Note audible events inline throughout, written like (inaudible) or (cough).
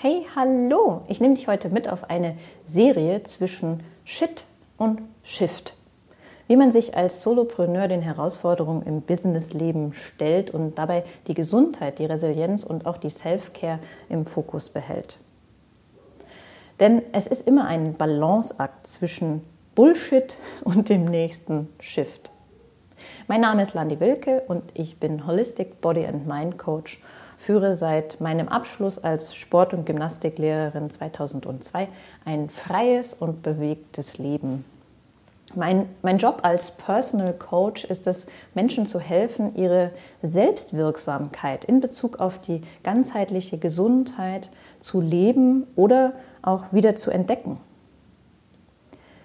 Hey, hallo! Ich nehme dich heute mit auf eine Serie zwischen Shit und Shift. Wie man sich als Solopreneur den Herausforderungen im Businessleben stellt und dabei die Gesundheit, die Resilienz und auch die Self-Care im Fokus behält. Denn es ist immer ein Balanceakt zwischen Bullshit und dem nächsten Shift. Mein Name ist Landi Wilke und ich bin Holistic Body and Mind Coach führe seit meinem Abschluss als Sport- und Gymnastiklehrerin 2002 ein freies und bewegtes Leben. Mein, mein Job als Personal Coach ist es, Menschen zu helfen, ihre Selbstwirksamkeit in Bezug auf die ganzheitliche Gesundheit zu leben oder auch wieder zu entdecken.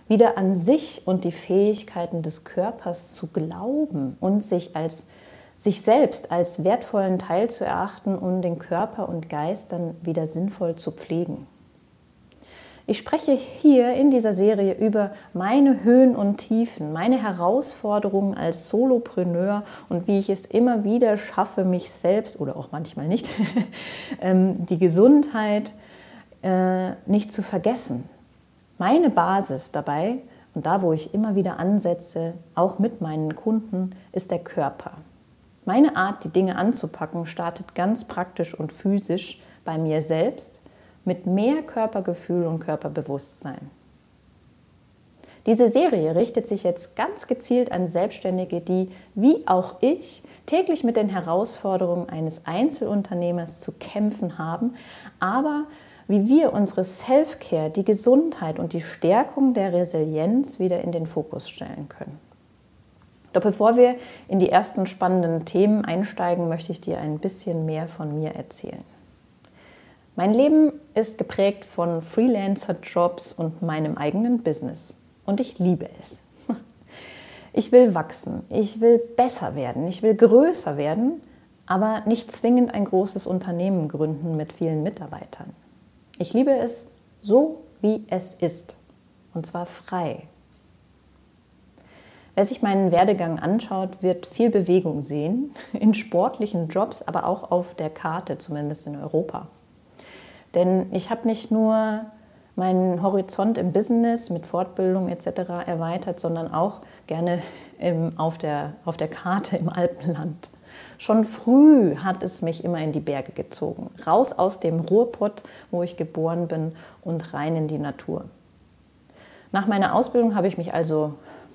Wieder an sich und die Fähigkeiten des Körpers zu glauben und sich als sich selbst als wertvollen Teil zu erachten und den Körper und Geist dann wieder sinnvoll zu pflegen. Ich spreche hier in dieser Serie über meine Höhen und Tiefen, meine Herausforderungen als Solopreneur und wie ich es immer wieder schaffe, mich selbst oder auch manchmal nicht, (laughs) ähm, die Gesundheit äh, nicht zu vergessen. Meine Basis dabei und da, wo ich immer wieder ansetze, auch mit meinen Kunden, ist der Körper. Meine Art, die Dinge anzupacken, startet ganz praktisch und physisch bei mir selbst mit mehr Körpergefühl und Körperbewusstsein. Diese Serie richtet sich jetzt ganz gezielt an Selbstständige, die, wie auch ich, täglich mit den Herausforderungen eines Einzelunternehmers zu kämpfen haben, aber wie wir unsere Self-Care, die Gesundheit und die Stärkung der Resilienz wieder in den Fokus stellen können. Doch bevor wir in die ersten spannenden Themen einsteigen, möchte ich dir ein bisschen mehr von mir erzählen. Mein Leben ist geprägt von Freelancer-Jobs und meinem eigenen Business. Und ich liebe es. (laughs) Ich will wachsen, ich will besser werden, ich will größer werden, aber nicht zwingend ein großes Unternehmen gründen mit vielen Mitarbeitern. Ich liebe es so, wie es ist. Und zwar frei, Wer sich meinen Werdegang anschaut, wird viel Bewegung sehen, (laughs) in sportlichen Jobs, aber auch auf der Karte, zumindest in Europa. Denn ich habe nicht nur meinen Horizont im Business mit Fortbildung etc. erweitert, sondern auch gerne (laughs) im, auf, der, auf der Karte im Alpenland. Schon früh hat es mich immer in die Berge gezogen, raus aus dem Ruhrpott, wo ich geboren bin, und rein in die Natur. Nach meiner Ausbildung habe ich mich also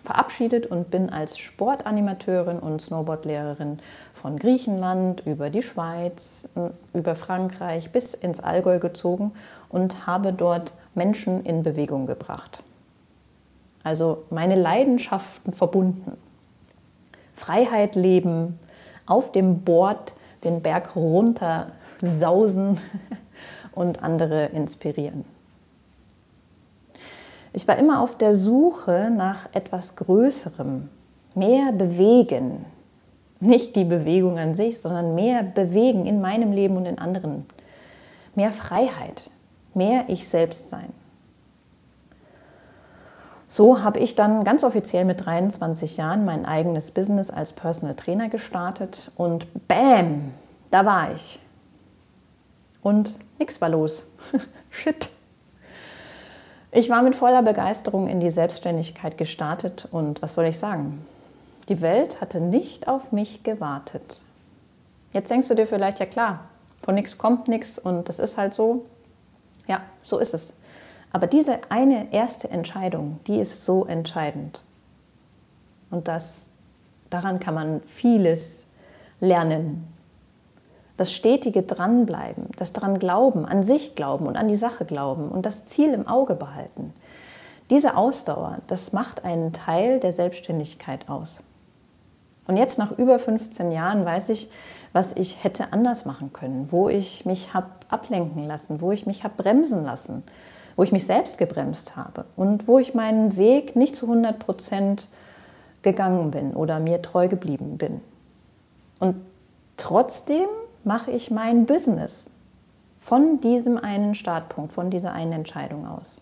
verabschiedet und bin als Sportanimateurin und Snowboardlehrerin von Griechenland über die Schweiz, über Frankreich bis ins Allgäu gezogen und habe dort Menschen in Bewegung gebracht. Also meine Leidenschaften verbunden. Freiheit leben, auf dem Board den Berg runter sausen (laughs) und andere inspirieren. Ich war immer auf der Suche nach etwas Größerem, mehr bewegen. Nicht die Bewegung an sich, sondern mehr bewegen in meinem Leben und in anderen. Mehr Freiheit, mehr ich selbst sein. So habe ich dann ganz offiziell mit 23 Jahren mein eigenes Business als Personal Trainer gestartet und bam, da war ich. Und nichts war los. (laughs) Shit. Ich war mit voller Begeisterung in die Selbstständigkeit gestartet und was soll ich sagen? Die Welt hatte nicht auf mich gewartet. Jetzt denkst du dir vielleicht, ja klar, von nichts kommt nichts und das ist halt so. Ja, so ist es. Aber diese eine erste Entscheidung, die ist so entscheidend. Und das, daran kann man vieles lernen, das stetige Dranbleiben, das dran glauben, an sich glauben und an die Sache glauben und das Ziel im Auge behalten. Diese Ausdauer, das macht einen Teil der Selbstständigkeit aus. Und jetzt nach über 15 Jahren weiß ich, was ich hätte anders machen können, wo ich mich habe ablenken lassen, wo ich mich habe bremsen lassen, wo ich mich selbst gebremst habe und wo ich meinen Weg nicht zu 100 Prozent gegangen bin oder mir treu geblieben bin. Und trotzdem mache ich mein Business von diesem einen Startpunkt, von dieser einen Entscheidung aus.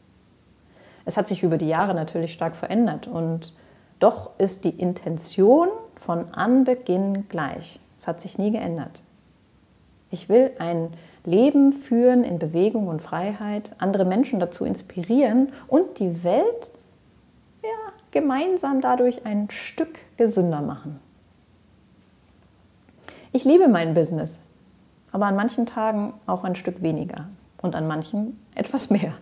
Es hat sich über die Jahre natürlich stark verändert und doch ist die Intention von Anbeginn gleich. Es hat sich nie geändert. Ich will ein Leben führen in Bewegung und Freiheit, andere Menschen dazu inspirieren und die Welt ja, gemeinsam dadurch ein Stück gesünder machen. Ich liebe mein Business, aber an manchen Tagen auch ein Stück weniger und an manchen etwas mehr.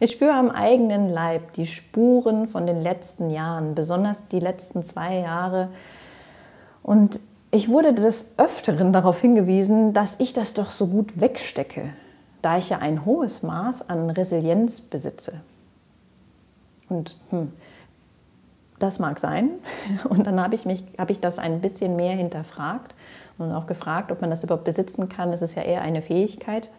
Ich spüre am eigenen Leib die Spuren von den letzten Jahren, besonders die letzten zwei Jahre. Und ich wurde des Öfteren darauf hingewiesen, dass ich das doch so gut wegstecke, da ich ja ein hohes Maß an Resilienz besitze. Und hm, das mag sein. (laughs) Und dann habe ich, mich, habe ich das ein bisschen mehr hinterfragt und auch gefragt, ob man das überhaupt besitzen kann. Es ist ja eher eine Fähigkeit,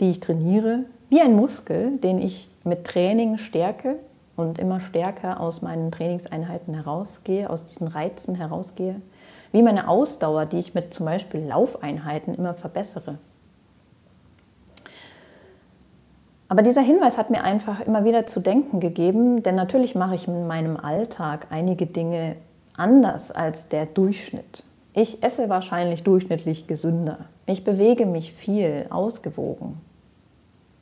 die ich trainiere, wie ein Muskel, den ich mit Training stärke und immer stärker aus meinen Trainingseinheiten herausgehe, aus diesen Reizen herausgehe, wie meine Ausdauer, die ich mit zum Beispiel Laufeinheiten immer verbessere. Aber dieser Hinweis hat mir einfach immer wieder zu denken gegeben, denn natürlich mache ich in meinem Alltag einige Dinge anders als der Durchschnitt. Ich esse wahrscheinlich durchschnittlich gesünder. Ich bewege mich viel, ausgewogen.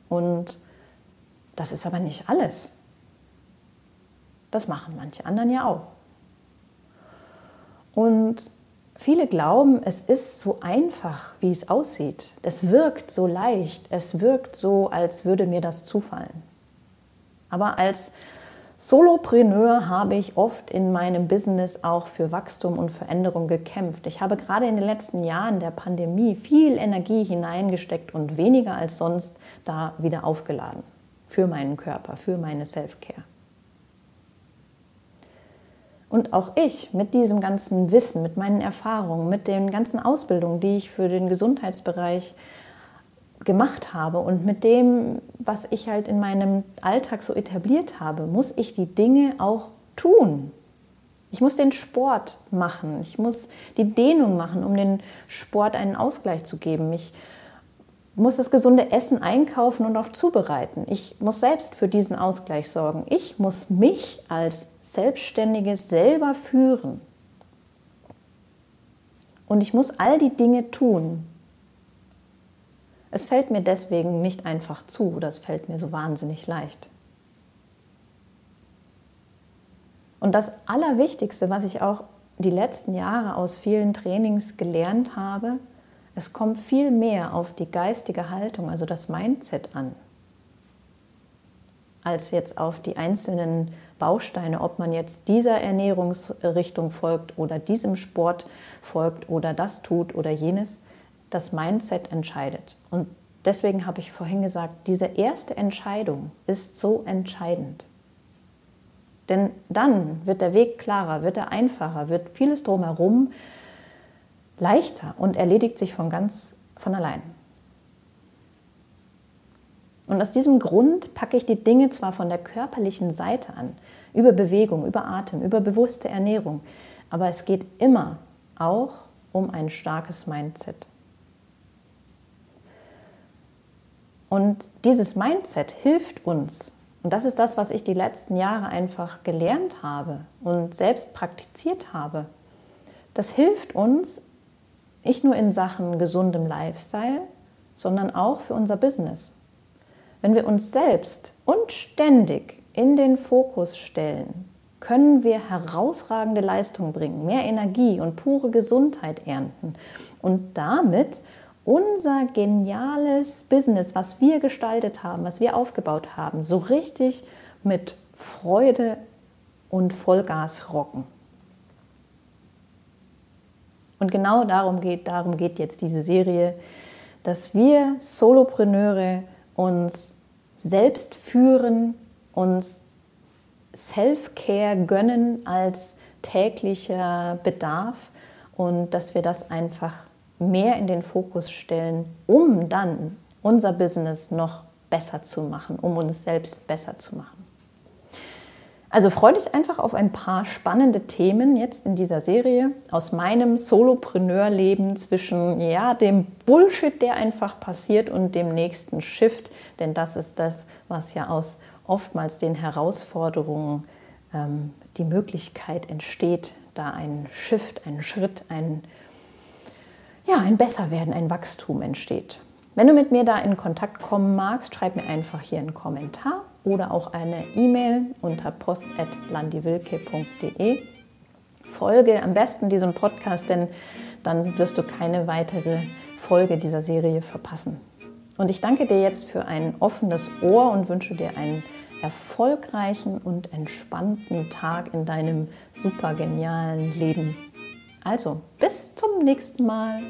Und das ist aber nicht alles. Das machen manche anderen ja auch. Und viele glauben, es ist so einfach, wie es aussieht. Es wirkt so leicht, es wirkt so, als würde mir das zufallen. Aber als Solopreneur habe ich oft in meinem Business auch für Wachstum und Veränderung gekämpft. Ich habe gerade in den letzten Jahren der Pandemie viel Energie hineingesteckt und weniger als sonst da wieder aufgeladen. Für meinen Körper, für meine Self-Care. Und auch ich mit diesem ganzen Wissen, mit meinen Erfahrungen, mit den ganzen Ausbildungen, die ich für den Gesundheitsbereich gemacht habe und mit dem, was ich halt in meinem Alltag so etabliert habe, muss ich die Dinge auch tun. Ich muss den Sport machen, ich muss die Dehnung machen, um den Sport einen Ausgleich zu geben. Ich muss das gesunde Essen einkaufen und auch zubereiten. Ich muss selbst für diesen Ausgleich sorgen. Ich muss mich als Selbstständiges selber führen. Und ich muss all die Dinge tun, es fällt mir deswegen nicht einfach zu es fällt mir so wahnsinnig leicht. Und das Allerwichtigste, was ich auch die letzten Jahre aus vielen Trainings gelernt habe, es kommt viel mehr auf die geistige Haltung, also das Mindset an, als jetzt auf die einzelnen Bausteine, ob man jetzt dieser Ernährungsrichtung folgt oder diesem Sport folgt oder das tut oder jenes das Mindset entscheidet. Und deswegen habe ich vorhin gesagt, diese erste Entscheidung ist so entscheidend. Denn dann wird der Weg klarer, wird er einfacher, wird vieles drumherum leichter und erledigt sich von ganz von allein. Und aus diesem Grund packe ich die Dinge zwar von der körperlichen Seite an, über Bewegung, über Atem, über bewusste Ernährung, aber es geht immer auch um ein starkes Mindset. Und dieses Mindset hilft uns. Und das ist das, was ich die letzten Jahre einfach gelernt habe und selbst praktiziert habe. Das hilft uns nicht nur in Sachen gesundem Lifestyle, sondern auch für unser Business. Wenn wir uns selbst und ständig in den Fokus stellen, können wir herausragende Leistungen bringen, mehr Energie und pure Gesundheit ernten und damit unser geniales Business, was wir gestaltet haben, was wir aufgebaut haben, so richtig mit Freude und Vollgas rocken. Und genau darum geht, darum geht jetzt diese Serie, dass wir Solopreneure uns selbst führen, uns Self-Care gönnen als täglicher Bedarf und dass wir das einfach mehr in den Fokus stellen, um dann unser Business noch besser zu machen, um uns selbst besser zu machen. Also freue dich einfach auf ein paar spannende Themen jetzt in dieser Serie aus meinem Solopreneur-Leben zwischen ja, dem Bullshit, der einfach passiert und dem nächsten Shift, denn das ist das, was ja aus oftmals den Herausforderungen ähm, die Möglichkeit entsteht, da einen Shift, einen Schritt, einen ja, ein Besserwerden, ein Wachstum entsteht. Wenn du mit mir da in Kontakt kommen magst, schreib mir einfach hier einen Kommentar oder auch eine E-Mail unter post.landiwilke.de. Folge am besten diesem Podcast, denn dann wirst du keine weitere Folge dieser Serie verpassen. Und ich danke dir jetzt für ein offenes Ohr und wünsche dir einen erfolgreichen und entspannten Tag in deinem super genialen Leben. Also, bis zum nächsten Mal.